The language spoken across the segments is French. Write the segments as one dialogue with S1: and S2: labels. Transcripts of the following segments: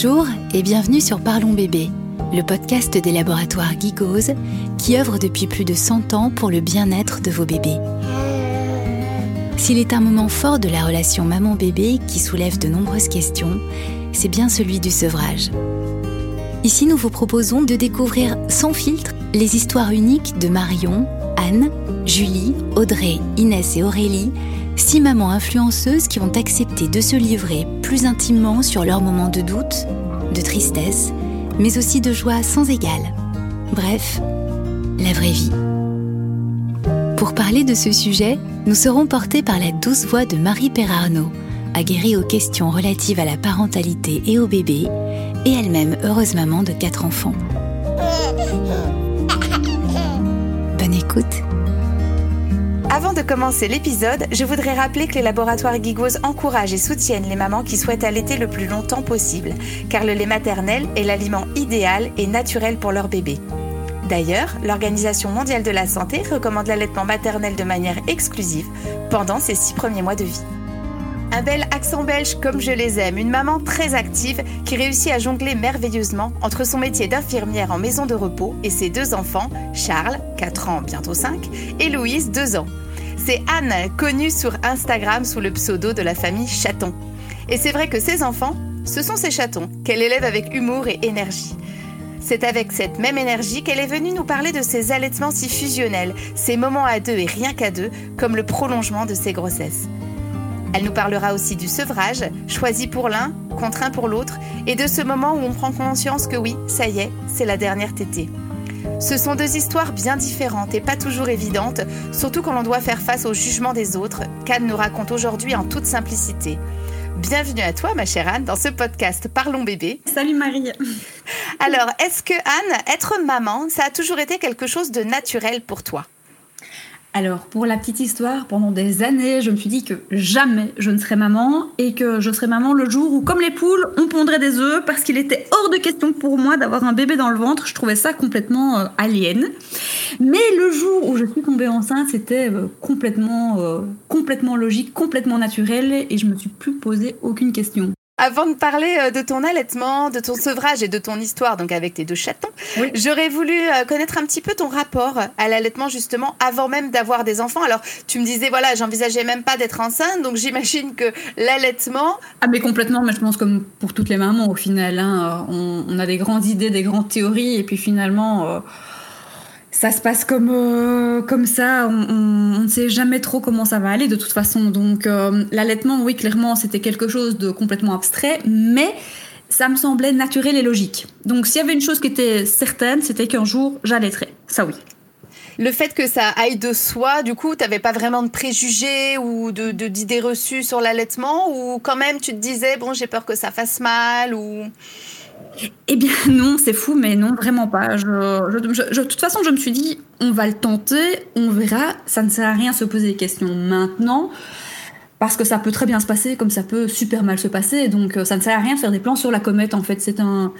S1: Bonjour et bienvenue sur Parlons Bébé, le podcast des laboratoires Gigose qui œuvre depuis plus de 100 ans pour le bien-être de vos bébés. S'il est un moment fort de la relation maman-bébé qui soulève de nombreuses questions, c'est bien celui du sevrage. Ici, nous vous proposons de découvrir sans filtre les histoires uniques de Marion, Anne, Julie, Audrey, Inès et Aurélie six mamans influenceuses qui ont accepté de se livrer plus intimement sur leurs moments de doute, de tristesse, mais aussi de joie sans égale. Bref, la vraie vie. Pour parler de ce sujet, nous serons portés par la douce voix de Marie Perarnaud, aguerrie aux questions relatives à la parentalité et au bébé, et elle-même heureuse maman de quatre enfants. Bonne écoute
S2: avant de commencer l'épisode, je voudrais rappeler que les laboratoires Gigos encouragent et soutiennent les mamans qui souhaitent allaiter le plus longtemps possible, car le lait maternel est l'aliment idéal et naturel pour leur bébé. D'ailleurs, l'Organisation mondiale de la santé recommande l'allaitement maternel de manière exclusive pendant ses six premiers mois de vie. Un bel accent belge comme je les aime, une maman très active qui réussit à jongler merveilleusement entre son métier d'infirmière en maison de repos et ses deux enfants, Charles, 4 ans, bientôt 5, et Louise, 2 ans. C'est Anne, connue sur Instagram sous le pseudo de la famille Chaton. Et c'est vrai que ses enfants, ce sont ses chatons, qu'elle élève avec humour et énergie. C'est avec cette même énergie qu'elle est venue nous parler de ses allaitements si fusionnels, ces moments à deux et rien qu'à deux, comme le prolongement de ses grossesses. Elle nous parlera aussi du sevrage, choisi pour l'un, contraint pour l'autre, et de ce moment où on prend conscience que oui, ça y est, c'est la dernière tétée. Ce sont deux histoires bien différentes et pas toujours évidentes, surtout quand l'on doit faire face au jugement des autres, qu'Anne nous raconte aujourd'hui en toute simplicité. Bienvenue à toi, ma chère Anne, dans ce podcast Parlons bébé.
S3: Salut Marie.
S2: Alors, est-ce que Anne, être maman, ça a toujours été quelque chose de naturel pour toi?
S3: Alors, pour la petite histoire, pendant des années, je me suis dit que jamais je ne serais maman et que je serais maman le jour où, comme les poules, on pondrait des œufs parce qu'il était hors de question pour moi d'avoir un bébé dans le ventre. Je trouvais ça complètement euh, alien. Mais le jour où je suis tombée enceinte, c'était euh, complètement, euh, complètement logique, complètement naturel et je me suis plus posé aucune question.
S2: Avant de parler euh, de ton allaitement, de ton sevrage et de ton histoire, donc avec tes deux chatons, j'aurais voulu euh, connaître un petit peu ton rapport à l'allaitement justement avant même d'avoir des enfants. Alors, tu me disais, voilà, j'envisageais même pas d'être enceinte, donc j'imagine que l'allaitement...
S3: Ah mais complètement, mais je pense comme pour toutes les mamans au final, hein, on, a des grandes idées, des grandes théories, et puis finalement... Euh, ça se passe comme, euh, comme ça, on, ne sait jamais trop comment ça va aller de toute façon. Donc euh, l'allaitement, oui, clairement, c'était quelque chose de complètement abstrait, mais ça me semblait naturel et logique. Donc s'il y avait une chose qui était certaine, c'était qu'un jour, j'allaiterais. Ça oui.
S2: Le fait que ça aille de soi, du coup, tu n'avais pas vraiment de préjugés ou de, d'idées reçues sur l'allaitement? Ou quand même, tu te disais, bon, j'ai peur que ça fasse mal ou...
S3: Eh bien non, c'est fou, mais non, vraiment pas. De toute façon, je me suis dit, on va le tenter, on verra. Ça ne sert à rien se poser des questions maintenant, parce que ça peut très bien se passer, comme ça peut super mal se passer. Donc euh, ça ne sert à rien de faire des plans sur la comète. En fait, c'est un,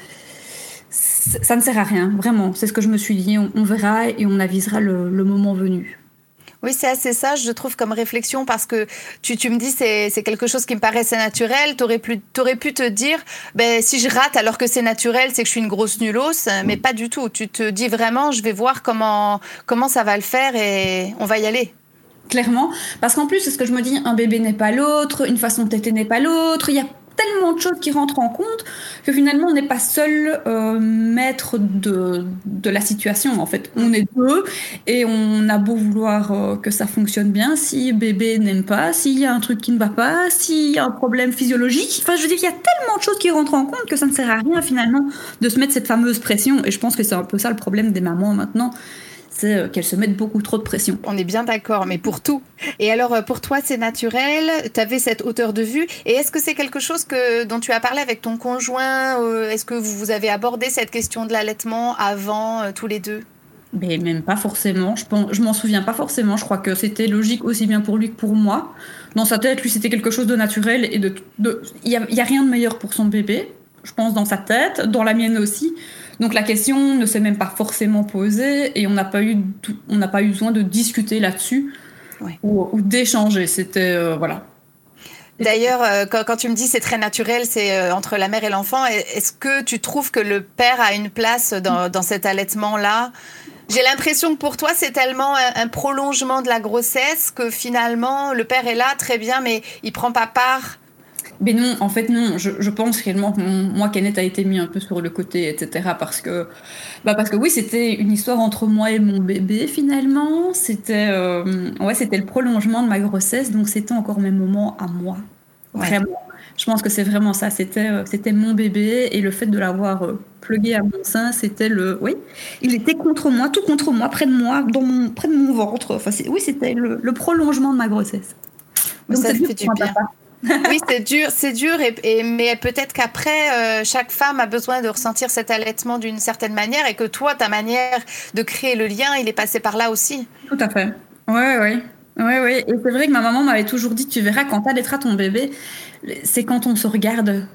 S3: ça ne sert à rien, vraiment. C'est ce que je me suis dit. On, verra et on avisera le moment venu.
S2: Oui, c'est assez sage, je trouve, comme réflexion, parce que tu, tu me dis c'est c'est quelque chose qui me paraissait naturel. Tu aurais, pu, aurais pu te dire, ben, si je rate alors que c'est naturel, c'est que je suis une grosse nulos, mais pas du tout. Tu te dis vraiment, je vais voir comment, comment ça va le faire et on va y aller
S3: clairement. Parce qu'en plus, c'est ce que je me dis, un bébé n'est pas l'autre, une façon de téter n'est pas l'autre. Il y a tellement de choses qui rentrent en compte que finalement on n'est pas seul euh, maître de, de, la situation en fait. On est deux et on a beau vouloir euh, que ça fonctionne bien, si bébé n'aime pas, s'il y a un truc qui ne va pas, s'il y a un problème physiologique, enfin je veux dire il y a tellement de choses qui rentrent en compte que ça ne sert à rien finalement de se mettre cette fameuse pression et je pense que c'est un peu ça le problème des mamans maintenant c'est euh, qu'elles se mettent beaucoup trop de pression.
S2: On est bien d'accord, mais pour tout. Et alors, euh, pour toi, c'est naturel? Tu avais cette hauteur de vue? Et est-ce que c'est quelque chose que, dont tu as parlé avec ton conjoint euh, Est-ce que vous avez abordé cette question de l'allaitement avant, tous les deux?
S3: Mais même pas forcément. Je, pense, je m'en souviens pas forcément. Je crois que c'était logique aussi bien pour lui que pour moi. Dans sa tête, lui, c'était quelque chose de naturel et de. Il n'y a, y a rien de meilleur pour son bébé. Je pense dans sa tête, dans la mienne aussi. Donc la question ne s'est même pas forcément posée et on n'a pas eu on n'a pas eu besoin de discuter là-dessus ou, d'échanger. C'était euh, voilà.
S2: D'ailleurs, euh, quand, tu me dis c'est très naturel, c'est euh, entre la mère et l'enfant, est-ce que tu trouves que le père a une place dans, cet allaitement-là? J'ai l'impression que pour toi, c'est tellement un, prolongement de la grossesse que finalement, le père est là, très bien, mais il prend pas part.
S3: Mais non, en fait non. Je, pense réellement que moi, Kenneth a été mis un peu sur le côté, etc. Parce que, bah parce que oui, c'était une histoire entre moi et mon bébé finalement. C'était, euh, ouais, c'était le prolongement de ma grossesse, donc c'était encore mes moments à moi. Vraiment. Je pense que c'est vraiment ça. C'était, euh, c'était mon bébé et le fait de l'avoir euh, plugué à mon sein, c'était le, oui, il était contre moi, tout contre moi, près de moi, dans mon, près de mon ventre. Enfin, oui, c'était le, prolongement de ma grossesse.
S2: Donc, ça, fait du bien oui, c'est dur, c'est dur, mais peut-être qu'après, euh, chaque femme a besoin de ressentir cet allaitement d'une certaine manière, et que toi, ta manière de créer le lien, il est passé par là aussi.
S3: Tout à fait. Oui, oui. Oui, oui. Et c'est vrai que ma maman m'avait toujours dit, tu verras, quand t'allaiteras ton bébé, c'est quand on se regarde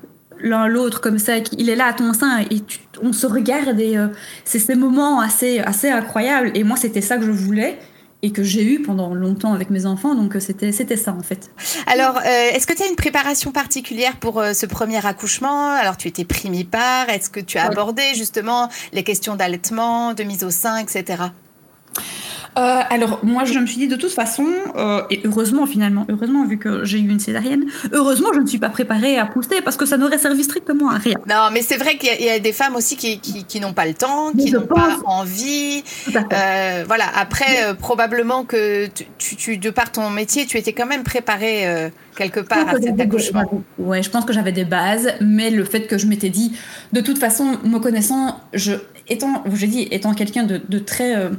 S3: l'un l'autre comme ça, il est là à ton sein et on se regarde et euh, c'est ces moments assez, assez incroyables. Et moi, c'était ça que je voulais et que j'ai eu pendant longtemps avec mes enfants. Donc c'était c'était ça en fait.
S2: Alors, euh, est-ce que tu as une préparation particulière pour euh, ce premier accouchement? Alors, tu étais primipare. Est-ce que tu as abordé justement les questions d'allaitement, de mise au sein, etc.
S3: Euh, alors moi je me suis dit de toute façon, euh, et heureusement finalement, heureusement vu que j'ai eu une césarienne, heureusement je ne suis pas préparée à pousser parce que ça n'aurait servi strictement à rien.
S2: Non mais c'est vrai qu'il y, a des femmes aussi qui, qui, n'ont pas le temps, qui n'ont pas envie. Euh, voilà, après probablement que tu, tu, de par ton métier, tu étais quand même préparée quelque part à cet accouchement.
S3: Ouais, je pense que j'avais des bases, mais le fait que je m'étais dit, de toute façon, me connaissant, je, étant, j'ai dit, étant quelqu'un de, de, très, euh,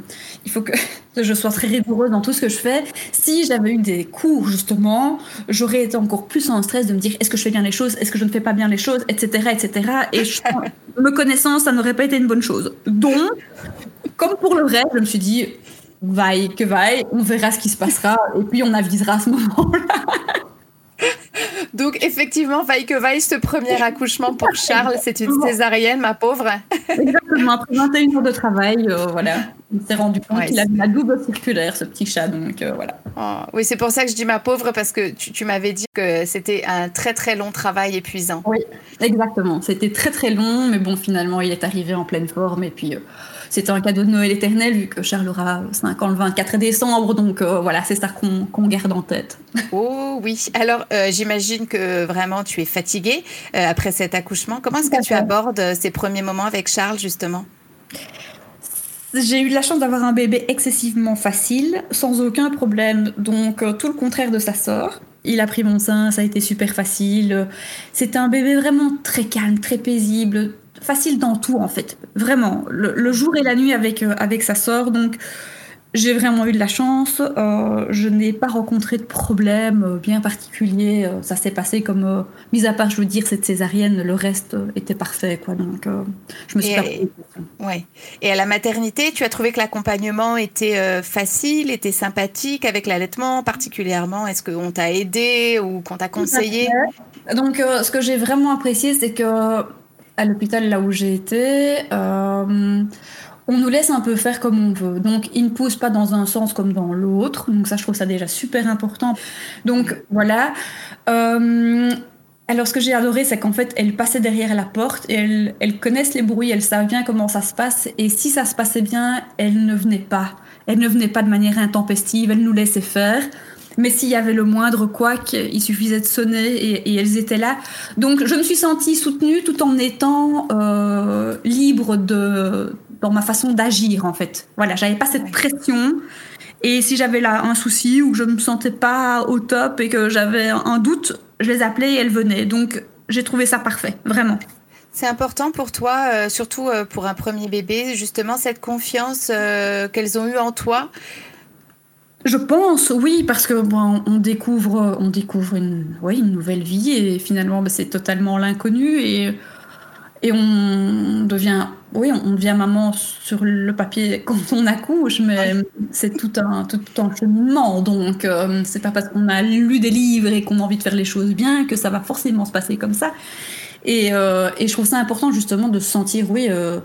S3: il faut que je sois très rigoureuse dans tout ce que je fais. Si j'avais eu des cours justement, j'aurais été encore plus en stress de me dire, est-ce que je fais bien les choses, est-ce que je ne fais pas bien les choses, etc., etc. Et je, me connaissant, ça n'aurait pas été une bonne chose. Donc, comme pour le reste, je me suis dit, vaille que vaille, on verra ce qui se passera et puis on avisera à ce moment-là.
S2: Donc effectivement, vaille que vaille, ce premier accouchement pour Charles, c'est une césarienne, ma pauvre.
S3: Exactement, après 21 heures de travail, euh, voilà, il s'est rendu compte qu'il avait la double circulaire, ce petit chat, donc euh, voilà.
S2: Oh, oui, c'est pour ça que je dis ma pauvre, parce que tu, m'avais dit que c'était un très très long travail épuisant.
S3: Oui, exactement, c'était très très long, mais bon, finalement, il est arrivé en pleine forme, et puis... Euh, c'était un cadeau de Noël éternel, vu que Charles aura 5 ans le 24 décembre. Donc euh, voilà, c'est ça qu'on garde en tête.
S2: Oh oui. Alors, euh, j'imagine que vraiment tu es fatiguée euh, après cet accouchement. Comment est-ce que tu abordes ces premiers moments avec Charles, justement?
S3: J'ai eu la chance d'avoir un bébé excessivement facile, sans aucun problème. Donc, tout le contraire de sa sœur. Il a pris mon sein, ça a été super facile. C'était un bébé vraiment très calme, très paisible, facile dans tout en fait, vraiment, le, jour et la nuit avec, euh, avec sa sœur. Donc j'ai vraiment eu de la chance. Euh, je n'ai pas rencontré de problème euh, bien particulier. ça s'est passé comme, mis à part, je veux dire, cette césarienne, le reste était parfait. Quoi. Donc, je me suis
S2: et, pas ouais. Et à la maternité, tu as trouvé que l'accompagnement était facile, était sympathique avec l'allaitement particulièrement? Est-ce qu'on t'a aidé ou qu'on t'a conseillé?
S3: Donc, ce que j'ai vraiment apprécié, c'est que à l'hôpital là où j'ai été, euh, on nous laisse un peu faire comme on veut. Donc, ils ne poussent pas dans un sens comme dans l'autre. Donc, ça, je trouve ça déjà super important. Donc, voilà. Euh, alors, ce que j'ai adoré, c'est qu'en fait, elles passaient derrière la porte et elles, elles, connaissent les bruits, elles savent bien comment ça se passe. Et si ça se passait bien, elles ne venaient pas. Elles ne venaient pas de manière intempestive, elles nous laissaient faire. Mais s'il y avait le moindre couac, il suffisait de sonner et, elles étaient là. Donc je me suis sentie soutenue tout en étant euh, libre de, dans ma façon d'agir en fait. Voilà, j'avais pas cette pression. Et si j'avais là un souci ou que je me sentais pas au top et que j'avais un doute, je les appelais et elles venaient. Donc j'ai trouvé ça parfait, vraiment.
S2: C'est important pour toi, euh, surtout euh, pour un premier bébé, justement cette confiance qu'elles ont eue en toi.
S3: Je pense, oui, parce que bon, on découvre, on découvre une, ouais, une nouvelle vie et finalement, bah, c'est totalement l'inconnu et, et on devient, oui, on devient maman sur le papier quand on accouche, mais c'est tout un, tout un cheminement. Donc, euh, c'est pas parce qu'on a lu des livres et qu'on a envie de faire les choses bien que ça va forcément se passer comme ça. Et, euh, et je trouve ça important justement de se sentir, oui, euh,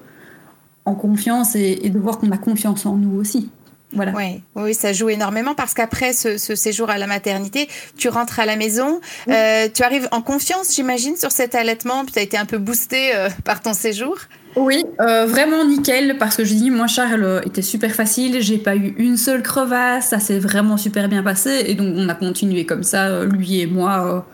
S3: en confiance et, et de voir qu'on a confiance en nous aussi.
S2: Voilà. Ouais, oui, ça joue énormément parce qu'après ce, séjour à la maternité, tu rentres à la maison, euh, tu arrives en confiance, j'imagine, sur cet allaitement, puis tu as été un peu boosté euh, par ton séjour?
S3: Oui, euh, vraiment nickel parce que je dis moi Charles était super facile, j'ai pas eu une seule crevasse, ça s'est vraiment super bien passé et donc on a continué comme ça lui et moi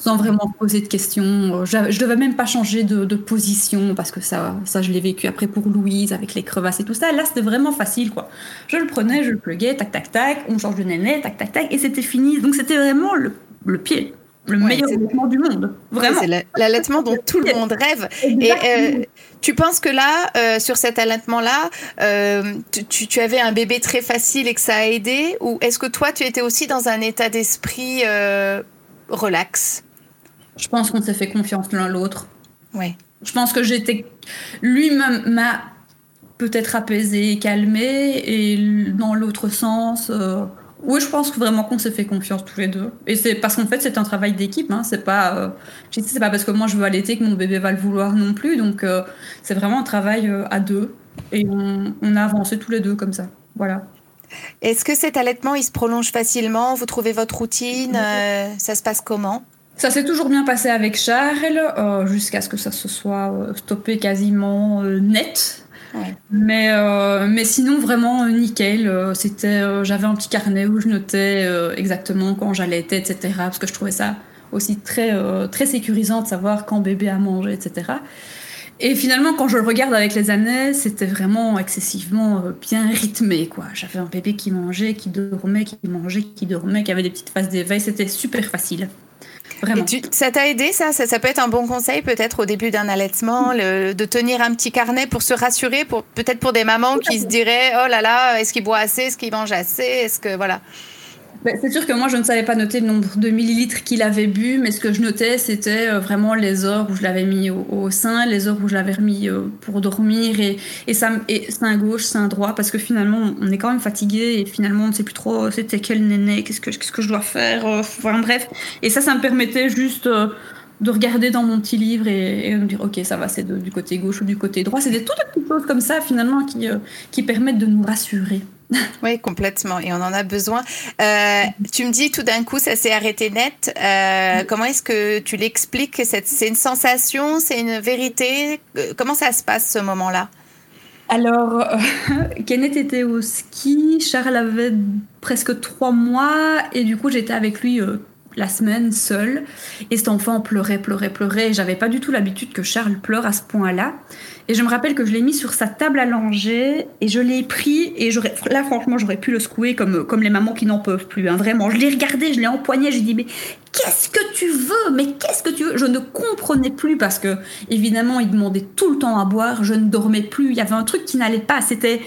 S3: sans vraiment poser de questions. Je, je devais même pas changer de, position parce que ça, ça je l'ai vécu après pour Louise avec les crevasses et tout ça. Là, c'était vraiment facile, quoi. Je le prenais, je le pluguais, tac, tac, tac, on change de néné, tac, tac, tac, et c'était fini. Donc c'était vraiment le, le pied. Le meilleur allaitement du monde, vraiment.
S2: c'est l'allaitement dont tout le monde rêve. Et euh, tu penses que là, euh, sur cet allaitement-là, euh, tu, tu, avais un bébé très facile et que ça a aidé? Ou est-ce que toi, tu étais aussi dans un état d'esprit relax?
S3: Je pense qu'on s'est fait confiance l'un l'autre.
S2: Ouais.
S3: Je pense que j'étais. Lui m'a peut-être apaisé, calmé, et dans l'autre sens. Euh, oui, je pense vraiment qu'on s'est fait confiance tous les deux. Et c'est parce qu'en fait, c'est un travail d'équipe. Hein. C'est pas, euh, c'est pas parce que moi je veux allaiter que mon bébé va le vouloir non plus. Donc, euh, c'est vraiment un travail à deux. Et on, on, a avancé tous les deux comme ça. Voilà.
S2: Est-ce que cet allaitement, il se prolonge facilement? Vous trouvez votre routine? Ça se passe comment?
S3: Ça s'est toujours bien passé avec Charles, euh, jusqu'à ce que ça se soit euh, stoppé quasiment euh, net. Mais, mais sinon, vraiment nickel. C'était, j'avais un petit carnet où je notais exactement quand j'allais être, etc. Parce que je trouvais ça aussi très, très sécurisant de savoir quand bébé a mangé, etc. Et finalement, quand je le regarde avec les années, c'était vraiment excessivement bien rythmé. quoi. J'avais un bébé qui mangeait, qui dormait, qui mangeait, qui dormait, qui avait des petites phases d'éveil. C'était super facile.
S2: Ça t'a aidé ça, ça, peut être un bon conseil peut-être au début d'un allaitement, de tenir un petit carnet pour se rassurer, peut-être pour des mamans qui se diraient oh là là, est-ce qu'il boit assez, est-ce qu'il mange assez, est-ce que voilà.
S3: Ben, c'est sûr que moi, je ne savais pas noter le nombre de millilitres qu'il avait bu, mais ce que je notais, c'était euh, vraiment les heures où je l'avais mis au, sein, les heures où je l'avais remis euh, pour dormir, et, et, ça, et sein gauche, sein droit, parce que finalement, on est quand même fatigué, et finalement, on ne sait plus trop euh, c'était quel néné, qu'est-ce que, qu'est-ce que je dois faire, enfin bref. Et ça, ça me permettait juste de regarder dans mon petit livre et, de me dire ok ça va c'est du côté gauche ou du côté droit c'est des toutes petites choses comme ça finalement qui permettent de nous rassurer
S2: Oui, complètement. Et on en a besoin. Euh, tu me dis tout d'un coup, ça s'est arrêté net. Euh, comment est-ce que tu l'expliques C'est une sensation C'est une vérité? Euh, Comment ça se passe ce moment-là?
S3: Alors, Kenneth était au ski, Charles avait presque trois mois, et du coup j'étais avec lui la semaine seule. Et cet enfant pleurait, pleurait, pleurait. J'avais pas du tout l'habitude que Charles pleure à ce point-là. Et je me rappelle que je l'ai mis sur sa table à et je l'ai pris et j'aurais, là franchement j'aurais pu le secouer comme, comme les mamans qui n'en peuvent plus, hein, vraiment. Je l'ai regardé, je l'ai empoigné, j'ai dit mais qu'est-ce que tu veux? Mais qu'est-ce que tu veux? Je ne comprenais plus parce que évidemment il demandait tout le temps à boire, je ne dormais plus, il y avait un truc qui n'allait pas, c'était,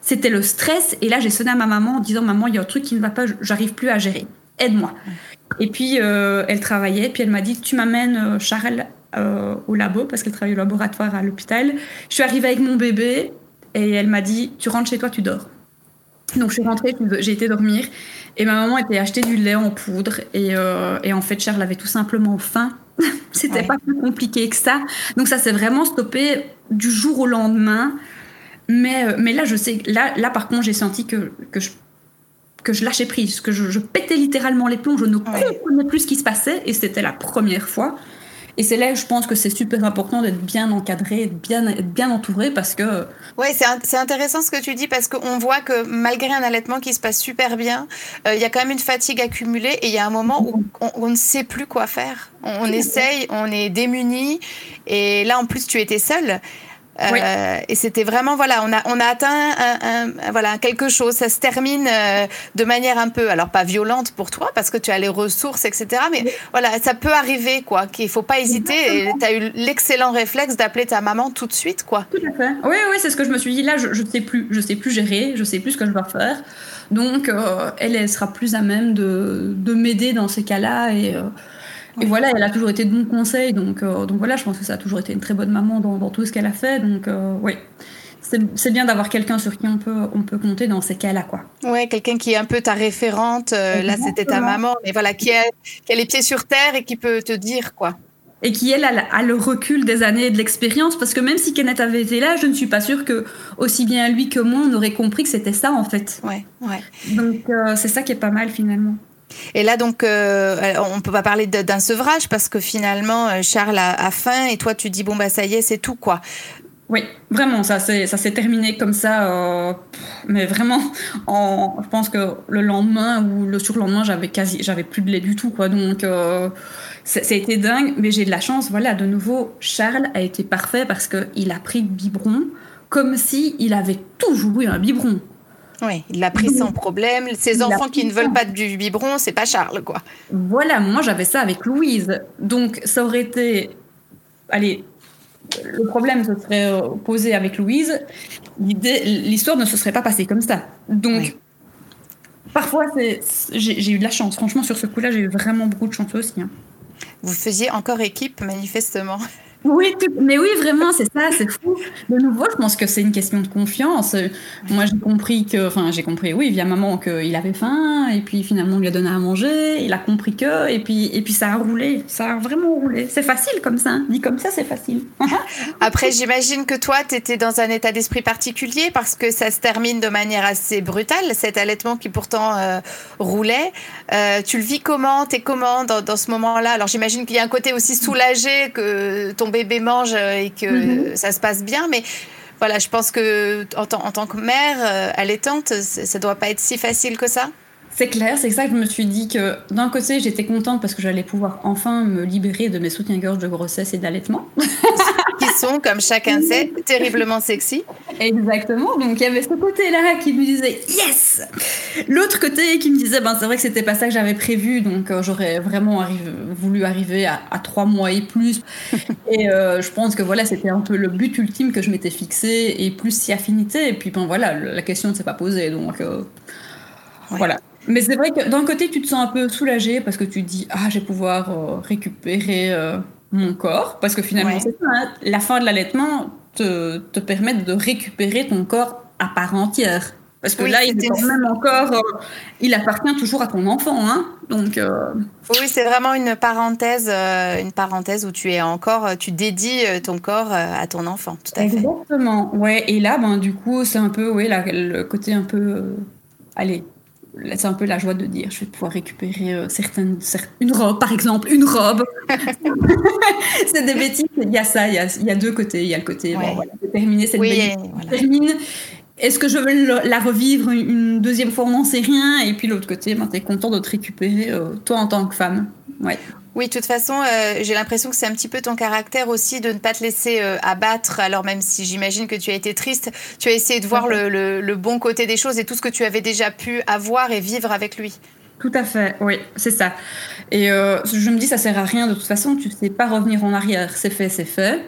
S3: c'était le stress et là j'ai sonné à ma maman en disant maman il y a un truc qui ne va pas, j'arrive plus à gérer, aide-moi. Et puis euh, elle travaillait, puis elle m'a dit tu m'amènes euh, Charles euh, au labo parce qu'elle travaille au laboratoire à l'hôpital. Je suis arrivée avec mon bébé et elle m'a dit Tu rentres chez toi, tu dors. Donc je suis rentrée, j'ai été dormir et ma maman était acheté du lait en poudre et, euh, et en fait Charles avait tout simplement faim. C'était pas plus compliqué que ça. Donc ça s'est vraiment stoppé du jour au lendemain. Mais, mais là, je sais, là, là par contre, j'ai senti que, que je que je lâchais prise, que je, pétais littéralement les plombs, je ne comprenais plus ce qui se passait, et c'était la première fois. Et c'est là, je pense que c'est super important d'être bien encadré, bien, bien entouré parce que.
S2: Oui, c'est intéressant ce que tu dis parce qu'on voit que malgré un allaitement qui se passe super bien, euh, il y a quand même une fatigue accumulée et il y a un moment où on, ne sait plus quoi faire. On, on essaye, on est démuni et là en plus tu étais seule. Euh, et c'était vraiment voilà, on a on a atteint un, voilà quelque chose. Ça se termine euh, de manière un peu, alors pas violente pour toi parce que tu as les ressources, etc. Mais voilà, ça peut arriver quoi. Qu'il faut pas hésiter. Tu as eu l'excellent réflexe d'appeler ta maman tout de suite quoi.
S3: Tout à fait. Oui oui, c'est ce que je me suis dit. Là, je, ne sais plus, je sais plus gérer, je sais plus ce que je dois faire. Donc euh, elle, elle sera plus à même de de m'aider dans ces cas-là et et voilà, elle a toujours été de bons conseils, donc, euh, donc voilà, je pense que ça a toujours été une très bonne maman dans, dans tout ce qu'elle a fait, donc euh, oui. C'est bien d'avoir quelqu'un sur qui on peut, on peut compter dans ces cas-là, quoi.
S2: Ouais, quelqu'un qui est un peu ta référente. Euh, là, c'était ta maman, mais voilà, qui a, qui a les pieds sur terre et qui peut te dire, quoi.
S3: et qui elle a, le recul des années et de l'expérience parce que même si Kenneth avait été là, je ne suis pas sûre que aussi bien lui que moi on aurait compris que c'était ça en fait.
S2: Ouais, ouais.
S3: Donc euh, c'est ça qui est pas mal finalement.
S2: Et là, donc, euh, on peut pas parler d'un sevrage parce que finalement, euh, Charles a, faim et toi, tu dis bon bah ça y est, c'est tout quoi.
S3: Oui, vraiment, ça s'est terminé comme ça, euh, mais vraiment, en, je pense que le lendemain ou le surlendemain, j'avais quasi, j'avais plus de lait du tout, quoi. Donc, euh, ça a été dingue, mais j'ai de la chance. Voilà, de nouveau, Charles a été parfait parce que il a pris le biberon comme si il avait toujours eu un biberon.
S2: Oui, il l'a pris sans problème. Ces enfants qui ne veulent pas du biberon, c'est pas Charles, quoi.
S3: Voilà, moi j'avais ça avec Louise, donc ça aurait été, allez le problème se serait posé avec Louise, l'histoire ne se serait pas passée comme ça. Donc, parfois, j'ai eu de la chance. Franchement, sur ce coup-là, j'ai eu vraiment beaucoup de chance aussi. Hein.
S2: Vous faisiez encore équipe, manifestement?
S3: Oui, mais oui, vraiment, c'est ça, c'est fou. De nouveau, je pense que c'est une question de confiance. Moi, j'ai compris que, enfin, j'ai compris, oui, via maman, qu'il avait faim, et puis finalement, on lui a donné à manger, il a compris que, et puis, et puis ça a roulé, ça a vraiment roulé. C'est facile comme ça, hein. dit comme ça, c'est facile.
S2: Après, j'imagine que toi, tu étais dans un état d'esprit particulier parce que ça se termine de manière assez brutale, cet allaitement qui pourtant euh, roulait. Euh, tu le vis comment? T'es comment dans ce moment-là? Alors, j'imagine qu'il y a un côté aussi soulagé que ton bébé mange et que mhm. ça se passe bien, mais voilà, je pense que en, en tant que mère euh, allaitante, ça doit pas être si facile que ça.
S3: C'est clair, c'est ça que je me suis dit que d'un côté j'étais contente parce que j'allais pouvoir enfin me libérer de mes soutiens-gorge de grossesse et d'allaitement.
S2: qui sont, comme chacun sait, terriblement sexy.
S3: Exactement, donc il y avait ce côté-là qui me disait yes L'autre côté qui me disait ben c'est vrai que c'était pas ça que j'avais prévu, donc euh, j'aurais vraiment voulu arriver à, trois mois et plus. et euh, je pense que voilà, c'était un peu le but ultime que je m'étais fixé et plus si affinité. Et puis ben voilà, la question ne s'est pas posée, donc euh, voilà. Mais c'est vrai que d'un côté, tu te sens un peu soulagé parce que tu te dis Ah, je vais pouvoir euh, récupérer euh, mon corps. Parce que finalement, c'est ça. Hein. la fin de l'allaitement te, te permet de récupérer ton corps à part entière. Parce que là, il est quand même encore, euh, il appartient toujours à ton enfant, hein. Donc.
S2: Oui, c'est vraiment une parenthèse, une parenthèse où tu es encore, tu dédies ton corps à ton enfant. Tout à
S3: Exactement. Ouais. Et là, ben du coup, c'est un peu, oui, le côté un peu, allez, c'est un peu la joie de dire je vais pouvoir récupérer euh, certaines, une robe par exemple une robe. C'est des bêtises il y a ça il y a, il y a deux côtés il y a le côté bon, voilà, terminé cette oui, termine. Est-ce que je veux la revivre une deuxième fois? On n'en sait rien. Et puis l'autre côté ben, tu es content de te récupérer euh, toi en tant que femme ouais
S2: oui, de toute façon, euh, j'ai l'impression que c'est un petit peu ton caractère aussi de ne pas te laisser euh, abattre. Alors même si j'imagine que tu as été triste, tu as essayé de voir le, bon côté des choses et tout ce que tu avais déjà pu avoir et vivre avec lui.
S3: Tout à fait, oui, c'est ça. Et euh, je me dis, ça sert à rien de toute façon, tu ne sais pas revenir en arrière, c'est fait, c'est fait.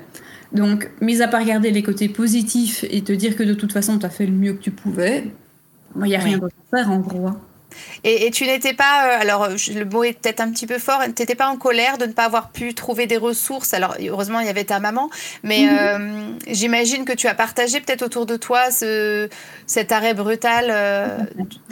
S3: Donc, mis à part regarder les côtés positifs et te dire que de toute façon, tu as fait le mieux que tu pouvais, il n'y a rien d'autre à faire en gros. Hein.
S2: Et, tu n'étais pas, euh, alors le mot est peut-être un petit peu fort, tu n'étais pas en colère de ne pas avoir pu trouver des ressources? Alors heureusement, il y avait ta maman, mais mhm. euh, j'imagine que tu as partagé peut-être autour de toi ce, cet arrêt brutal euh,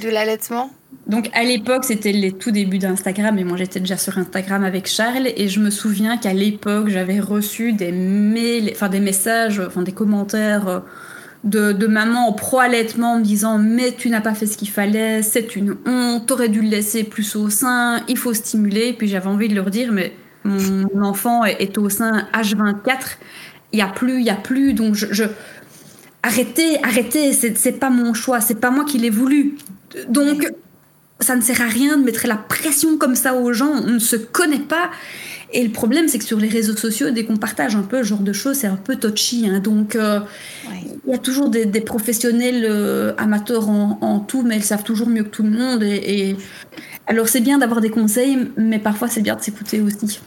S2: de l'allaitement?
S3: Donc à l'époque, c'était les tout débuts d'Instagram, et moi j'étais déjà sur Instagram avec Charles, et je me souviens qu'à l'époque, j'avais reçu des mails, enfin des messages, enfin des commentaires de, maman au pro-allaitement me disant mais tu n'as pas fait ce qu'il fallait, c'est une honte, t'aurais dû le laisser plus au sein, il faut stimuler. Puis j'avais envie de leur dire mais mon enfant est, au sein H24, il y a plus, il y a plus, donc je, arrêtez, arrêtez, c'est pas mon choix, c'est pas moi qui l'ai voulu. Donc ça ne sert à rien de mettre la pression comme ça aux gens, on ne se connaît pas. Et le problème, c'est que sur les réseaux sociaux, dès qu'on partage un peu ce genre de choses, c'est un peu touchy. Hein. Donc, euh, il y a toujours des, professionnels euh, amateurs en, tout, mais ils savent toujours mieux que tout le monde. Et, alors, c'est bien d'avoir des conseils, mais parfois, c'est bien de s'écouter aussi.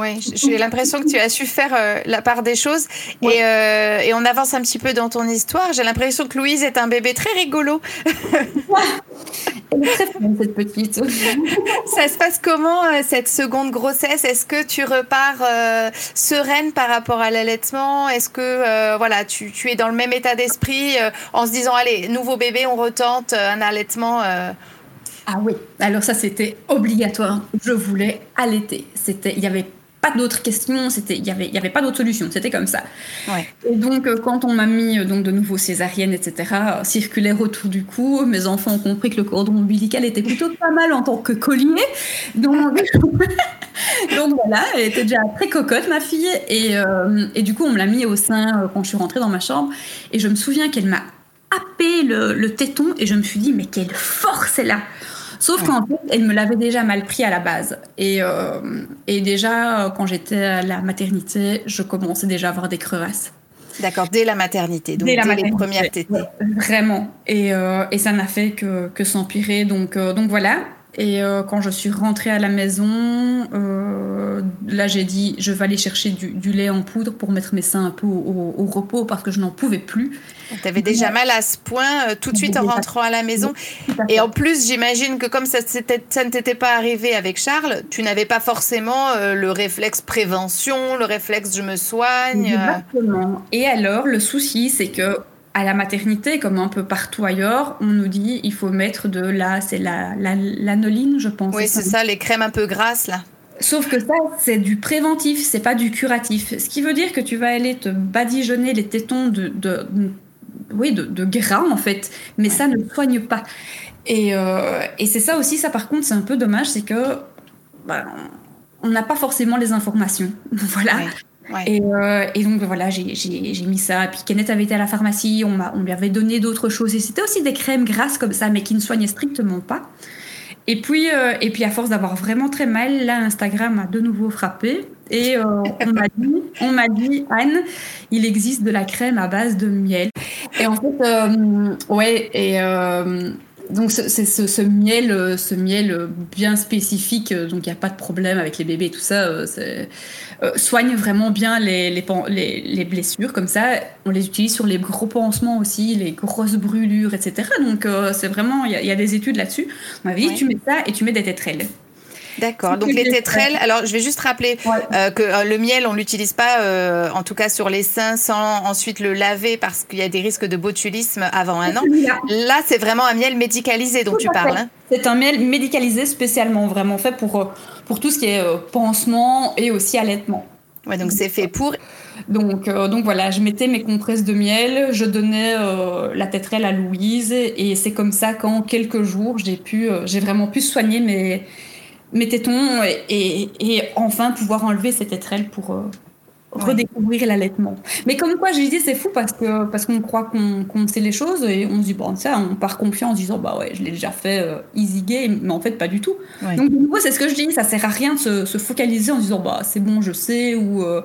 S2: Oui, j'ai l'impression que tu as su faire euh, la part des choses. Et, et, on avance un petit peu dans ton histoire. J'ai l'impression que Louise est un bébé très rigolo.
S3: Elle est très cette petite.
S2: Ça se passe comment, euh, cette seconde grossesse? Est-ce que tu repars euh, sereine par rapport à l'allaitement? Est-ce que euh, voilà, tu, tu, es dans le même état d'esprit en se disant, allez, nouveau bébé, on retente un allaitement
S3: Ah oui, alors ça, c'était obligatoire. Je voulais allaiter. C'était, Il y avait pas d'autres questions, c'était, il y avait, il y avait pas d'autre solution, c'était comme ça. Et donc, euh, quand on m'a mis euh, donc de nouveau césarienne, etc., euh, circulaire autour du cou, mes enfants ont compris que le cordon ombilical était plutôt pas mal en tant que collier. Donc, donc voilà, elle était déjà très cocotte, ma fille. Et, et du coup, on me l'a mis au sein quand je suis rentrée dans ma chambre. Et je me souviens qu'elle m'a happé le, le téton et je me suis dit, mais quelle force elle a Sauf qu'en fait, elle me l'avait déjà mal pris à la base. Et, euh, et déjà, euh, quand j'étais à la maternité, je commençais déjà à avoir des crevasses.
S2: D'accord, dès la maternité, donc dès, la les premières tétées.
S3: vraiment. Et, euh, et ça n'a fait que, que s'empirer. Donc, donc voilà. Et quand je suis rentrée à la maison, là j'ai dit je vais aller chercher du, lait en poudre pour mettre mes seins un peu au repos parce que je n'en pouvais plus.
S2: Tu avais déjà mal à ce point euh, tout de suite en rentrant à la maison. Et en plus, j'imagine que comme ça, ça ne t'était pas arrivé avec Charles, tu n'avais pas forcément euh, le réflexe prévention, le réflexe je me soigne.
S3: Euh. Exactement. Et alors, le souci, c'est que à la maternité, comme un peu partout ailleurs, on nous dit il faut mettre de la, c'est la, l'anoline, je pense.
S2: Oui, c'est ça, les crèmes un peu grasses là.
S3: Sauf que ça, c'est du préventif, c'est pas du curatif. Ce qui veut dire que tu vas aller te badigeonner les tétons de, de oui, de, gras en fait, mais ça ne soigne pas. Et, euh, et c'est ça aussi, ça par contre, c'est un peu dommage, c'est que bah, on n'a pas forcément les informations. voilà. Et, euh, et, donc voilà, j'ai mis ça. Puis Kenneth avait été à la pharmacie, on, lui avait donné d'autres choses. Et c'était aussi des crèmes grasses comme ça, mais qui ne soignaient strictement pas. Et puis, euh, et puis à force d'avoir vraiment très mal, là, Instagram a de nouveau frappé. Et euh, on m'a dit, Anne, il existe de la crème à base de miel. Et en fait, ouais, et donc c'est ce, miel, ce miel bien spécifique, donc il n'y a pas de problème avec les bébés et tout ça. euh, soigne vraiment bien les, les, les, blessures. Comme ça, on les utilise sur les gros pansements aussi, les grosses brûlures, etc. Donc, euh, c'est vraiment, il y, a des études là-dessus. On m'avait dit, tu mets ça et tu mets des tétrelles.
S2: D'accord. Donc les tétrelles, alors je vais juste rappeler euh, que le miel, on l'utilise pas, en tout cas sur les seins, sans ensuite le laver parce qu'il y a des risques de botulisme avant un an. Là, c'est vraiment un miel médicalisé dont tu parles. Hein.
S3: C'est un miel médicalisé spécialement, vraiment fait pour pour tout ce qui est euh, pansement et aussi allaitement.
S2: Ouais, donc c'est fait pour.
S3: Donc, euh, donc voilà, je mettais mes compresses de miel, je donnais euh, la tétrelle à Louise et c'est comme ça qu'en quelques jours, j'ai pu, j'ai vraiment pu soigner mes, mes tétons et, et, enfin pouvoir enlever cette tétrelle pour, redécouvrir l'allaitement. Mais comme quoi, je dis, c'est fou parce que parce qu'on croit qu'on sait les choses et on se dit, bon, ça, on part confiant en se disant, bah ouais, je l'ai déjà fait euh, easy game, mais en fait, pas du tout. Donc, du coup, c'est ce que je dis, ça sert à rien de se, se focaliser en disant, bah c'est bon, je sais, ou, euh,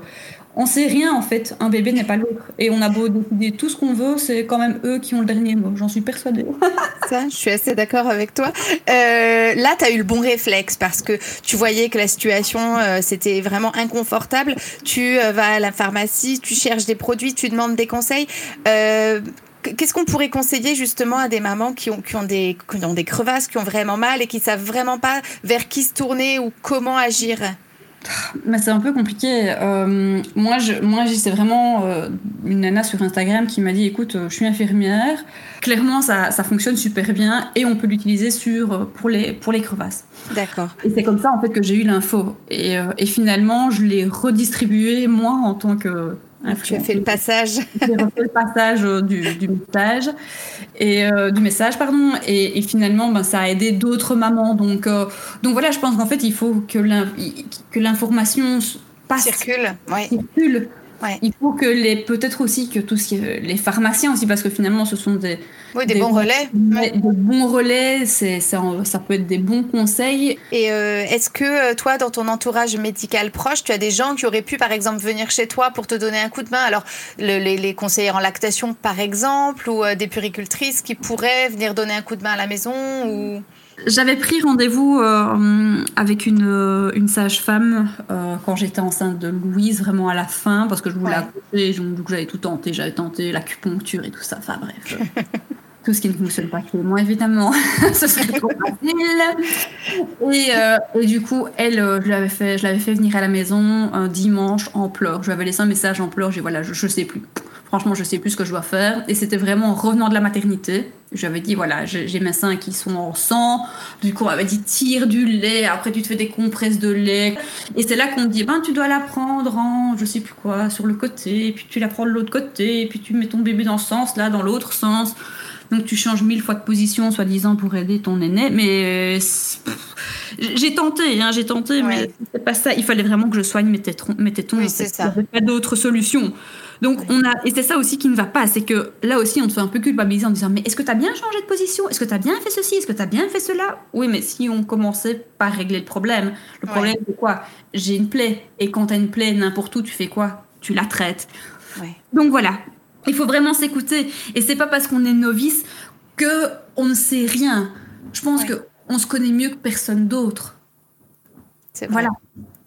S3: on sait rien en fait. Un bébé n'est pas l'autre. Et on a beau décider tout ce qu'on veut, c'est quand même eux qui ont le dernier mot. J'en suis persuadée.
S2: Ça, je suis assez d'accord avec toi. Euh, là, tu as eu le bon réflexe parce que tu voyais que la situation, euh, c'était vraiment inconfortable. Tu euh, vas à la pharmacie, tu cherches des produits, tu demandes des conseils. Qu'est-ce qu'on pourrait conseiller justement à des mamans qui ont, qui ont, des, qui ont des crevasses, qui ont vraiment mal et qui savent vraiment pas vers qui se tourner ou comment agir?
S3: Mais c'est un peu compliqué. Euh, moi, je, moi, c'est vraiment euh, une nana sur Instagram qui m'a dit écoute, euh, je suis infirmière. Clairement, ça, ça fonctionne super bien et on peut l'utiliser sur pour les pour les crevasses.
S2: D'accord.
S3: Et c'est comme ça en fait que j'ai eu l'info. Et, et finalement, je l'ai redistribué moi en tant que
S2: tu as fait le passage.
S3: J'ai fait le passage du, du, message. Et euh, du message pardon. Et, finalement ben, ça a aidé d'autres mamans. Donc euh, donc voilà je pense qu'en fait il faut que l'information passe.
S2: Circule, ouais.
S3: circule il faut que les peut-être aussi que tous les pharmaciens aussi parce que finalement ce sont des
S2: des, bons relais.
S3: Des bons relais, c'est ça, ça, peut être des bons conseils.
S2: Et euh, est-ce que euh, toi, dans ton entourage médical proche, tu as des gens qui auraient pu, par exemple, venir chez toi pour te donner un coup de main? Alors, les, les, conseillers en lactation, par exemple, ou euh, des puricultrices qui pourraient venir donner un coup de main à la maison ou...
S3: J'avais pris rendez-vous euh, avec une, euh, une sage-femme euh, quand j'étais enceinte de Louise, vraiment à la fin, parce que je voulais accoucher, donc j'avais tout tenté. J'avais tenté l'acupuncture et tout ça. Enfin bref, tout ce qui ne fonctionne pas chez moi, évidemment. Ce serait trop facile. Et, et, du coup, elle, je l'avais fait, fait venir à la maison un dimanche en pleurs. Je lui avais laissé un message en pleurs. J'ai voilà, je, je sais plus franchement, je sais plus ce que je dois faire. Et c'était vraiment en revenant de la maternité. J'avais dit, voilà, j'ai mes seins qui sont en sang. Du coup, on m'avait dit, tire du lait. Après, tu te fais des compresses de lait. Et c'est là qu'on me dit, ben, tu dois la prendre en, je sais plus quoi, sur le côté. Et puis, tu la prends de l'autre côté. Et puis, tu mets ton bébé dans ce sens, là, dans l'autre sens. Donc, tu changes mille fois de position, soi-disant, pour aider ton aîné. Mais j'ai tenté, hein, j'ai tenté, mais c'est pas ça. Il fallait vraiment que je soigne mes tétons. Mes tétons
S2: oui, c'est ça. Il
S3: n'y avait pas d'autre solution. Donc, on a, et c'est ça aussi qui ne va pas, c'est que là aussi, on te fait un peu culpabiliser en disant Mais est-ce que tu as bien changé de position? Est-ce que tu as bien fait ceci? Est-ce que tu as bien fait cela? Oui, mais si on commençait par régler le problème, le problème, c'est quoi? J'ai une plaie. Et quand tu as une plaie n'importe où, tu fais quoi? Tu la traites. Donc voilà, il faut vraiment s'écouter. Et c'est pas parce qu'on est novice que on ne sait rien. Je pense que on se connaît mieux que personne d'autre. Voilà.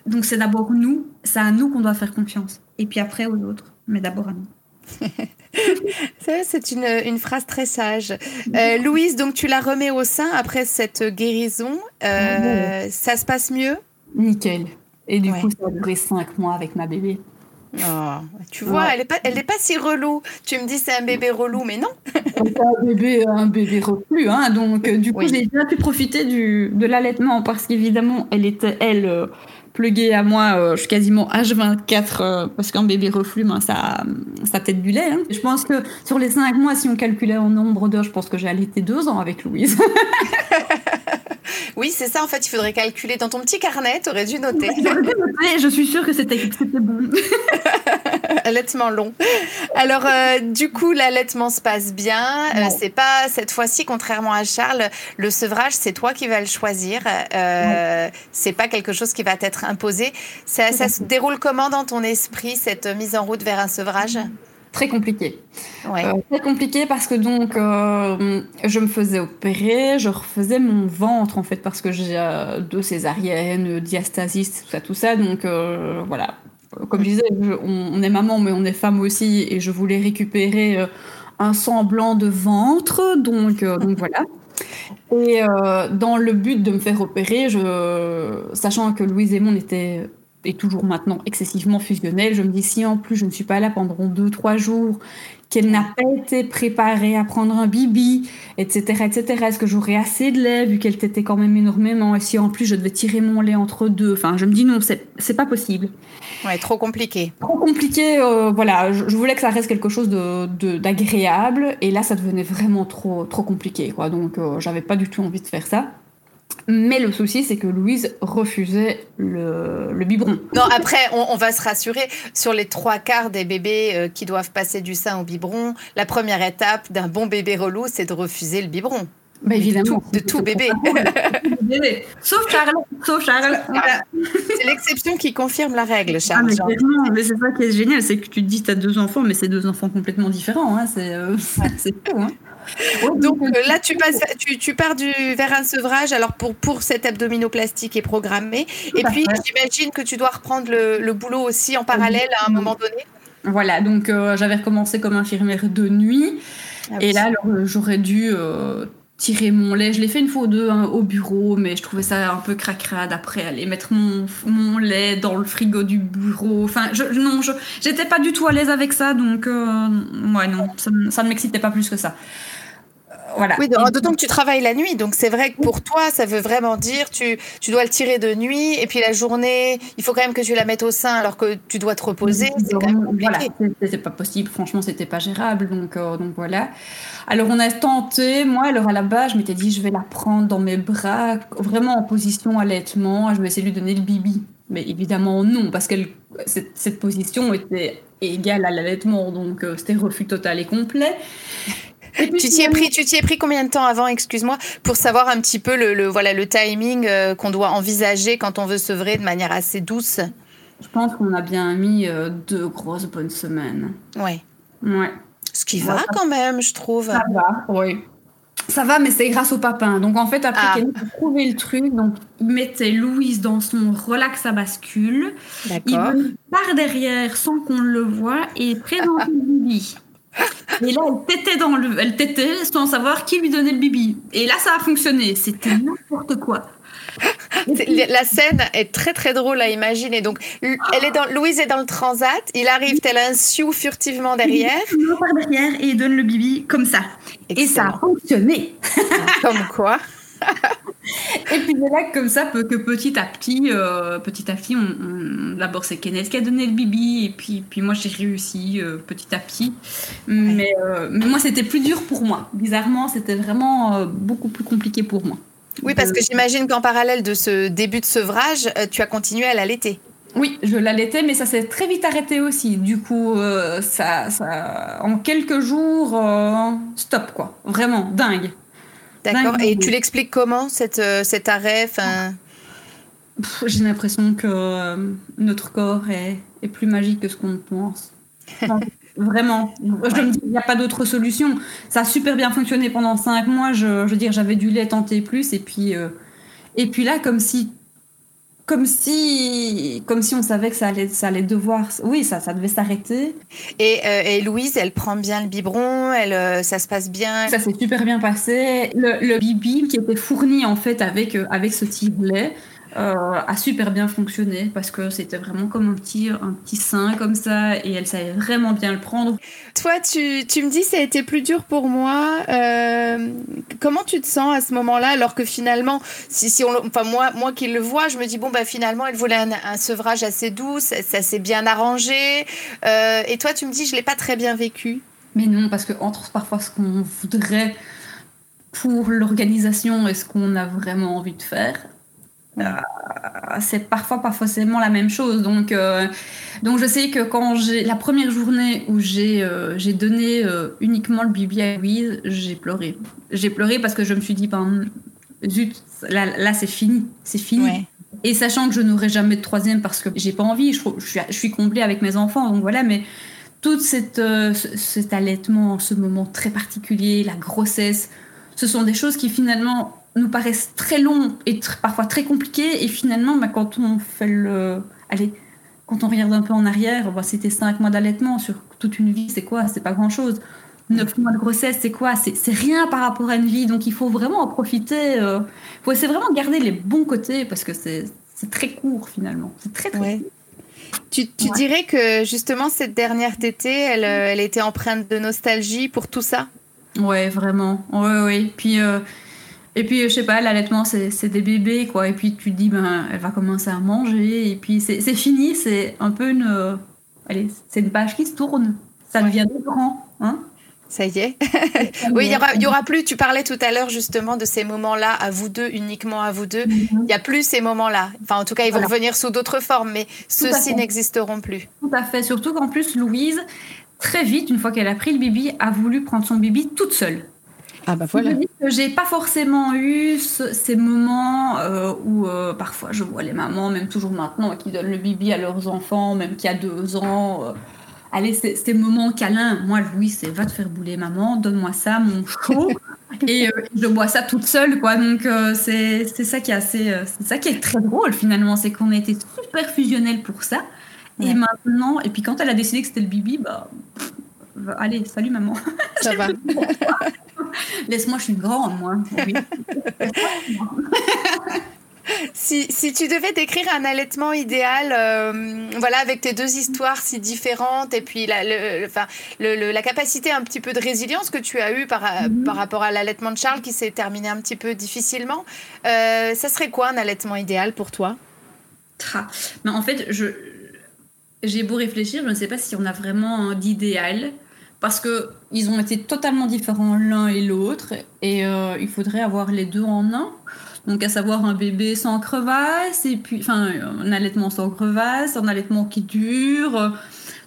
S3: Donc c'est d'abord nous, c'est à nous qu'on doit faire confiance. Et puis après aux autres mais d'abord à nous.
S2: c'est une, une, phrase très sage. Euh, Louise, donc tu la remets au sein après cette guérison. Euh, ça se passe mieux?
S3: Nickel. Et du coup, ça a duré cinq mois avec ma bébé.
S2: Oh, tu vois, elle n'est pas, elle est pas si relou. Tu me dis c'est un bébé relou, mais non.
S3: c'est un bébé, un bébé reflux, hein. Donc, euh, du coup, j'ai bien pu profiter du, de l'allaitement parce qu'évidemment, elle était, elle, plugué à moi, euh, je suis quasiment H24 euh, parce qu'un bébé reflue, ben, ça, ça tête du lait. Hein. Je pense que sur les 5 mois, si on calculait en nombre d'heures, je pense que j'ai allaité 2 ans avec Louise.
S2: oui, c'est ça. En fait, il faudrait calculer dans ton petit carnet. Tu aurais dû noter.
S3: je suis sûre que c'était bon.
S2: allaitement long. Alors, euh, du coup, l'allaitement se passe bien. c'est pas cette fois-ci, contrairement à Charles, le sevrage, c'est toi qui vas le choisir. C'est pas quelque chose qui va être imposé. Ça, se déroule comment dans ton esprit, cette mise en route vers un sevrage?
S3: Très compliqué. Euh, très compliqué parce que donc euh, je me faisais opérer, je refaisais mon ventre en fait parce que j'ai euh, deux césariennes, diastasis, tout ça, tout ça. Donc voilà, comme je disais, on, est maman mais on est femme aussi et je voulais récupérer un semblant de ventre. Donc, donc voilà. Et dans le but de me faire opérer, je, sachant que Louise et moi on et toujours maintenant excessivement fusionnels, je me dis si en plus je ne suis pas là pendant deux trois jours, qu'elle n'a pas été préparée à prendre un bibi, etc., etc. Est-ce que j'aurais assez de lait vu qu'elle t'était quand même énormément? Et si en plus je devais tirer mon lait entre deux, enfin je me dis non, c'est pas possible.
S2: Ouais, trop compliqué.
S3: Trop compliqué, euh, voilà. Je, voulais que ça reste quelque chose d'agréable de, et là ça devenait vraiment trop trop compliqué, quoi. Donc euh, j'avais pas du tout envie de faire ça. Mais le souci, c'est que Louise refusait le, le biberon.
S2: Non, après, on, va se rassurer. Sur les trois quarts des bébés euh, qui doivent passer du sein au biberon, la première étape d'un bon bébé relou, c'est de refuser le biberon.
S3: Bah, évidemment.
S2: De tout, bébé.
S3: Sauf Charles. Sauf Charles.
S2: C'est l'exception qui confirme la règle, Charles.
S3: Ah, mais, c'est ça qui est génial, c'est que tu te dis que tu as deux enfants, mais c'est deux enfants complètement différents. Hein. C'est euh, fou. Hein.
S2: Donc euh, là, tu, passes, tu, tu, pars du, vers un sevrage alors pour, pour cette abdominoplastie qui est programmée. Et puis, j'imagine que tu dois reprendre le, le, boulot aussi en parallèle à un moment donné.
S3: Voilà, donc euh, j'avais recommencé comme infirmière de nuit. Ah et là, j'aurais dû tirer mon lait. Je l'ai fait une fois ou deux hein, au bureau, mais je trouvais ça un peu cracrade après aller mettre mon, mon lait dans le frigo du bureau. Enfin, je, non, je j'étais pas du tout à l'aise avec ça, donc euh, ouais, non, ça, ça ne m'excitait pas plus que ça.
S2: Voilà. Oui, d'autant que tu travailles la nuit, donc c'est vrai que pour toi, ça veut vraiment dire tu, tu dois le tirer de nuit, et puis la journée, il faut quand même que tu la mettes au sein alors que tu dois te reposer. C'est quand même compliqué.
S3: Voilà, c'était pas possible, franchement, c'était pas gérable, donc, euh, donc voilà. Alors on a tenté, moi, alors à la base, je m'étais dit, je vais la prendre dans mes bras, vraiment en position allaitement, je vais essayer de lui donner le bibi. Mais évidemment non, parce que cette, cette, position était égale à l'allaitement, donc euh, c'était refus total et complet
S2: tu t'y es pris, tu t'y es pris combien de temps avant, excuse-moi, pour savoir un petit peu le, voilà le timing euh, qu'on doit envisager quand on veut sevrer de manière assez douce?
S3: Je pense qu'on a bien mis euh, deux grosses bonnes semaines.
S2: Ouais.
S3: Ouais.
S2: Ce qui va quand même, je trouve.
S3: Ça va, oui. Ça va, mais c'est grâce au papin. Donc en fait, après ah. qu'elle a trouvé le truc, donc il mettait Louise dans son relax à bascule. Il part derrière sans qu'on le voit et présente le lit. Et là, elle tétait, dans elle sans savoir qui lui donnait le bibi. Et là, ça a fonctionné. C'était n'importe quoi.
S2: La scène est très très drôle à imaginer. Donc, elle est dans, Louise est dans le transat. Il arrive tel un sioux furtivement derrière.
S3: Il par derrière et il donne le bibi comme ça. Et ça a fonctionné.
S2: comme quoi
S3: et puis là, comme ça, que petit à petit, euh, petit à petit, on, d'abord c'est Kenneth qui a donné le bibi, et puis, puis moi j'ai réussi euh, petit à petit. Mais, euh, mais moi c'était plus dur pour moi. Bizarrement, c'était vraiment beaucoup plus compliqué pour moi.
S2: Oui, parce que j'imagine qu'en parallèle de ce début de sevrage, tu as continué à l'allaiter.
S3: Oui, je l'allaitais, mais ça s'est très vite arrêté aussi. Du coup, ça, ça, en quelques jours, stop quoi. Vraiment, dingue.
S2: D'accord. Et tu l'expliques comment, cette, euh, cet arrêt
S3: J'ai l'impression que euh, notre corps est, est, plus magique que ce qu'on pense. Vraiment. Je me dis, il n'y a pas d'autre solution. Ça a super bien fonctionné pendant cinq mois. Je, je veux dire, j'avais dû lait tenter plus. Et puis, euh, et puis là, comme si comme si, comme si on savait que ça allait, ça allait devoir, oui, ça, ça devait s'arrêter.
S2: Et, euh, et, Louise, elle prend bien le biberon, elle, euh, ça se passe bien.
S3: Ça s'est super bien passé. Le, le, bibi qui était fourni en fait avec euh, avec ce lait euh, a super bien fonctionné parce que c'était vraiment comme un petit, un petit sein comme ça et elle savait vraiment bien le prendre.
S2: Toi, tu, tu me dis ça a été plus dur pour moi. Euh, comment tu te sens à ce moment-là alors que finalement, si, si on, enfin moi, moi qui le vois, je me dis bon bah finalement elle voulait un, sevrage assez doux, ça, s'est bien arrangé. Euh, et toi, tu me dis je l'ai pas très bien vécu.
S3: Mais non, parce que entre parfois ce qu'on voudrait pour l'organisation et ce qu'on a vraiment envie de faire, c'est parfois pas forcément la même chose. Donc, euh, donc je sais que quand j'ai la première journée où j'ai euh, j'ai donné uniquement le bibi à Louise, j'ai pleuré. J'ai pleuré parce que je me suis dit, ben, zut, là, là c'est fini, c'est fini. Et sachant que je n'aurai jamais de troisième parce que j'ai pas envie, je, je, suis, je suis comblée avec mes enfants, donc voilà, mais tout cette, cet allaitement, ce moment très particulier, la grossesse, ce sont des choses qui finalement nous paraissent très longs et parfois très compliqués. Et finalement, bah, quand on fait le. Allez, quand on regarde un peu en arrière, bah, c'était cinq mois d'allaitement sur toute une vie, c'est quoi? C'est pas grand chose. Neuf mois de grossesse, c'est quoi? C'est rien par rapport à une vie. Donc il faut vraiment en profiter. Euh, faut essayer vraiment de garder les bons côtés parce que c'est très court finalement. C'est très très court.
S2: Tu, tu dirais que justement cette dernière tétée, elle, euh, elle était empreinte de nostalgie pour tout ça?
S3: Ouais, vraiment. Ouais, ouais. Puis. Euh, et puis, je sais pas, l'allaitement, c'est des bébés, quoi. Et puis, tu te dis, ben, elle va commencer à manger. Et puis, c'est fini. C'est un peu une. Euh, allez, c'est une page qui se tourne. Ça devient grand. Hein
S2: ça y est. oui, il y aura, y aura plus. Tu parlais tout à l'heure justement de ces moments-là à vous deux, uniquement à vous deux. Mhm. Il n'y a plus ces moments-là. Enfin, en tout cas, ils vont revenir sous d'autres formes, mais ceux-ci n'existeront plus.
S3: Tout à fait. Surtout qu'en plus, Louise, très vite, une fois qu'elle a pris le bibi, a voulu prendre son bibi toute seule.
S2: Ah bah voilà.
S3: J'ai pas forcément eu ces moments euh, où euh, parfois je vois les mamans, même toujours maintenant, qui donnent le bibi à leurs enfants, même qui a deux ans. Euh, allez, ces moments câlins. Moi, Louis, c'est va te faire bouler, maman, donne-moi ça, mon chaud. et je bois ça toute seule, quoi. Donc c'est ça qui est assez, c'est ça qui est très drôle finalement, c'est qu'on a été super fusionnels pour ça. Et maintenant, et puis quand elle a décidé que c'était le bibi, bah allez, salut maman.
S2: Ça va.
S3: Laisse-moi, je suis grande, moi.
S2: si, si, tu devais décrire un allaitement idéal, euh, voilà, avec tes deux histoires si différentes et puis la, le, enfin, le, la capacité un petit peu de résilience que tu as eue par, mhm. par rapport à l'allaitement de Charles qui s'est terminé un petit peu difficilement, euh, ça serait quoi un allaitement idéal pour toi?
S3: Mais En fait, je, j'ai beau réfléchir, je ne sais pas si on a vraiment d'idéal parce que ils ont été totalement différents l'un et l'autre et euh, il faudrait avoir les deux en un. Donc à savoir un bébé sans crevasse et puis enfin un allaitement sans crevasse, un allaitement qui dure.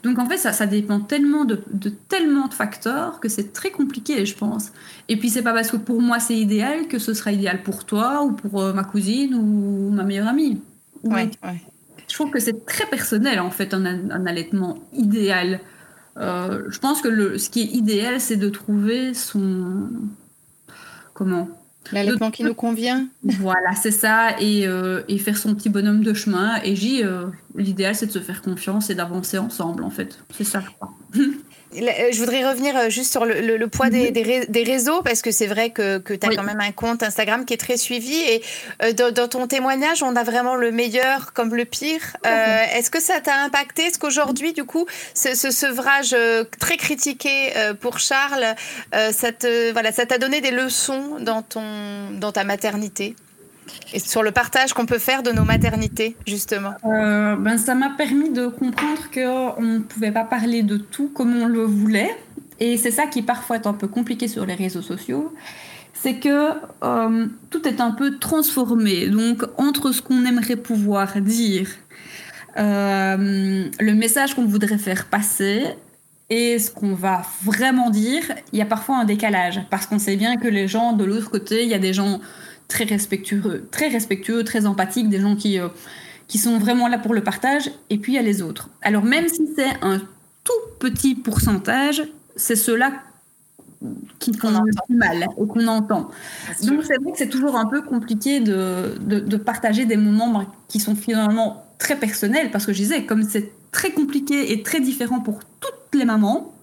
S3: Donc en fait ça, ça dépend tellement de, de tellement de facteurs que c'est très compliqué je pense. Et puis c'est pas parce que pour moi c'est idéal que ce sera idéal pour toi ou pour euh, ma cousine ou ma meilleure amie.
S2: Ouais, ouais.
S3: Je trouve que c'est très personnel en fait un, un allaitement idéal. Euh, je pense que le, ce qui est idéal, c'est de trouver son. Comment
S2: L'allaitement qui nous convient.
S3: Voilà, c'est ça, et, euh, et, faire son petit bonhomme de chemin. Et j'ai, euh, l'idéal, c'est de se faire confiance et d'avancer ensemble, en fait. C'est ça, je crois.
S2: je voudrais revenir juste sur le, poids des, des, réseaux, parce que c'est vrai que, que tu as quand même un compte Instagram qui est très suivi. Et dans, ton témoignage, on a vraiment le meilleur comme le pire. Est-ce que ça t'a impacté? Est-ce qu'aujourd'hui, du coup, ce, ce, sevrage très critiqué pour Charles, ça t'a voilà, donné des leçons dans, ton, dans ta maternité? Et sur le partage qu'on peut faire de nos maternités, justement
S3: euh, ben, Ça m'a permis de comprendre qu'on ne pouvait pas parler de tout comme on le voulait. Et c'est ça qui parfois est un peu compliqué sur les réseaux sociaux. C'est que euh, tout est un peu transformé. Donc, entre ce qu'on aimerait pouvoir dire, euh, le message qu'on voudrait faire passer, et ce qu'on va vraiment dire, il y a parfois un décalage. Parce qu'on sait bien que les gens de l'autre côté, il y a des gens très respectueux, très respectueux, très empathiques, des gens qui, euh, qui sont vraiment là pour le partage, et puis il y a les autres. Alors même si c'est un tout petit pourcentage, c'est ceux-là qui qu'on entend mal et qu'on entend. Donc c'est vrai que c'est toujours un peu compliqué de, de, partager des moments qui sont finalement très personnels, parce que je disais, comme c'est très compliqué et très différent pour toutes les mamans,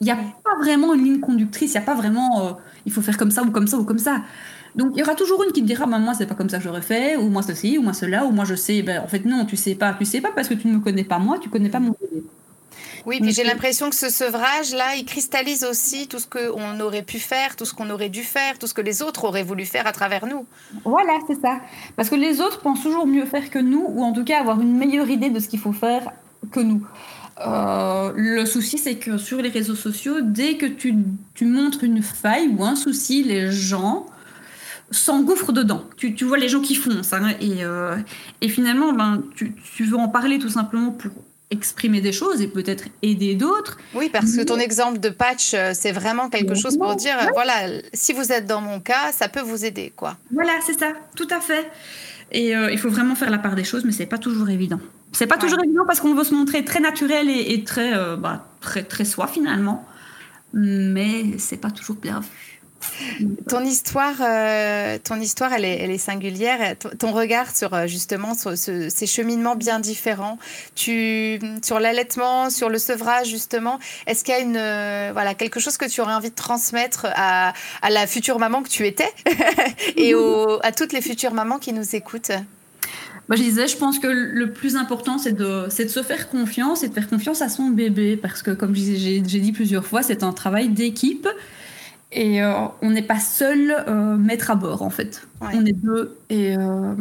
S3: il n'y a pas vraiment une ligne conductrice, il n'y a pas vraiment euh, il faut faire comme ça ou comme ça ou comme ça. Donc il y aura toujours une qui te dira bah, moi c'est pas comme ça que j'aurais fait ou moi ceci ou moi cela ou moi je sais ben, en fait non tu sais pas tu sais pas parce que tu ne me connais pas moi tu connais pas mon bébé.
S2: Oui, puis j'ai l'impression que ce sevrage-là, il cristallise aussi tout ce qu'on aurait pu faire, tout ce qu'on aurait dû faire, tout ce que les autres auraient voulu faire à travers nous.
S3: Voilà, c'est ça. Parce que les autres pensent toujours mieux faire que nous, ou en tout cas avoir une meilleure idée de ce qu'il faut faire que nous. Euh, le souci, c'est que sur les réseaux sociaux, dès que tu, tu montres une faille ou un souci, les gens s'engouffre dedans. Tu, tu, vois les gens qui foncent. Hein, et, euh, et, finalement, ben, tu, tu, veux en parler tout simplement pour exprimer des choses et peut-être aider d'autres.
S2: Oui, parce que ton exemple de patch, euh, c'est vraiment quelque chose pour dire, euh, voilà, si vous êtes dans mon cas, ça peut vous aider, quoi.
S3: Voilà, c'est ça, tout à fait. Et il faut vraiment faire la part des choses, mais c'est pas toujours évident. C'est pas toujours évident parce qu'on veut se montrer très naturel et, et très, bah, très, très soi finalement, mais c'est pas toujours bien vu.
S2: Ton histoire, euh, ton histoire, elle est, singulière. Ton, regard sur euh, justement ces cheminements bien différents, sur l'allaitement, sur le sevrage justement, est-ce qu'il y a une, euh, voilà, quelque chose que tu aurais envie de transmettre à, à la future maman que tu étais et à toutes les futures mamans qui nous écoutent?
S3: Moi, je disais, je pense que le plus important, c'est de, de se faire confiance et de faire confiance à son bébé. Parce que, comme j'ai dit plusieurs fois, c'est un travail d'équipe. Et euh, on n'est pas seul euh, maître à bord, en fait. On est deux. Et, euh,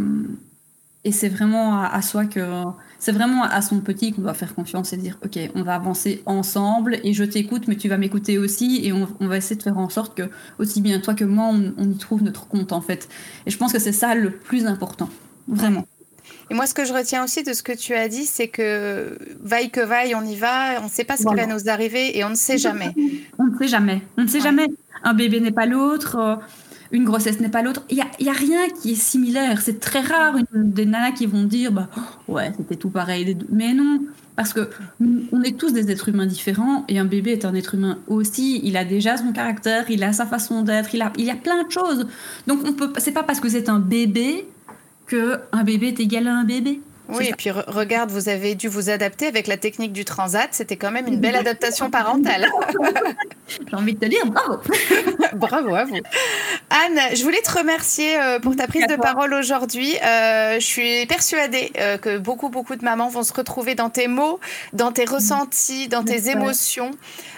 S3: et c'est vraiment à, soi que. C'est vraiment à son petit qu'on doit faire confiance et dire Ok, on va avancer ensemble et je t'écoute, mais tu vas m'écouter aussi. Et on, va essayer de faire en sorte que, aussi bien toi que moi, on, on y trouve notre compte, en fait. Et je pense que c'est ça le plus important. Vraiment.
S2: Et moi, ce que je retiens aussi de ce que tu as dit, c'est que vaille que vaille, on y va, on ne sait pas ce qui va nous arriver et on ne sait jamais.
S3: On ne sait jamais. On ne sait jamais. Un bébé n'est pas l'autre, euh, une grossesse n'est pas l'autre. Il n'y a, y a, rien qui est similaire. C'est très rare une, des nanas qui vont dire bah, Ouais, c'était tout pareil. Mais non, parce que on est tous des êtres humains différents et un bébé est un être humain aussi. Il a déjà son caractère, il a sa façon d'être, il a, il a plein de choses. Donc, on peut, c'est pas parce que c'est un bébé un bébé est égal à un bébé.
S2: Oui, et puis regarde, vous avez dû vous adapter avec la technique du transat. C'était quand même une belle adaptation parentale.
S3: J'ai envie de te dire bravo.
S2: bravo à vous. Anne, je voulais te remercier euh, pour ta prise de parole aujourd'hui. Euh, je suis persuadée euh, que beaucoup, beaucoup de mamans vont se retrouver dans tes mots, dans tes ressentis, dans tes émotions.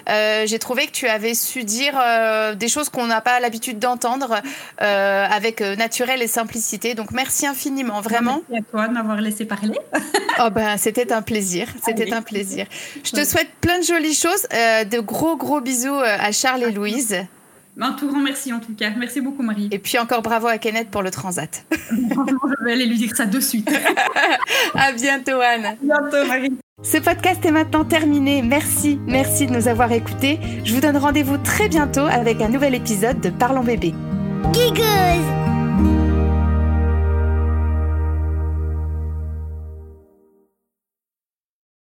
S2: J'ai trouvé que tu avais su dire des choses qu'on n'a pas l'habitude d'entendre avec naturel et simplicité. Donc merci infiniment, vraiment.
S3: Merci à toi de m'avoir laissé parler
S2: oh ben, c'était un plaisir, c'était un plaisir. Je te souhaite plein de jolies choses, euh, de gros gros bisous euh, à Charles et Louise.
S3: Un tout grand merci en tout cas. Merci beaucoup Marie.
S2: Et puis encore bravo à Kenneth pour le transat.
S3: je vais aller lui dire ça de suite.
S2: à bientôt Anne.
S3: À bientôt Marie.
S2: Ce podcast est maintenant terminé. Merci, merci de nous avoir écoutés. Je vous donne rendez-vous très bientôt avec un nouvel épisode de Parlons bébé. Giggles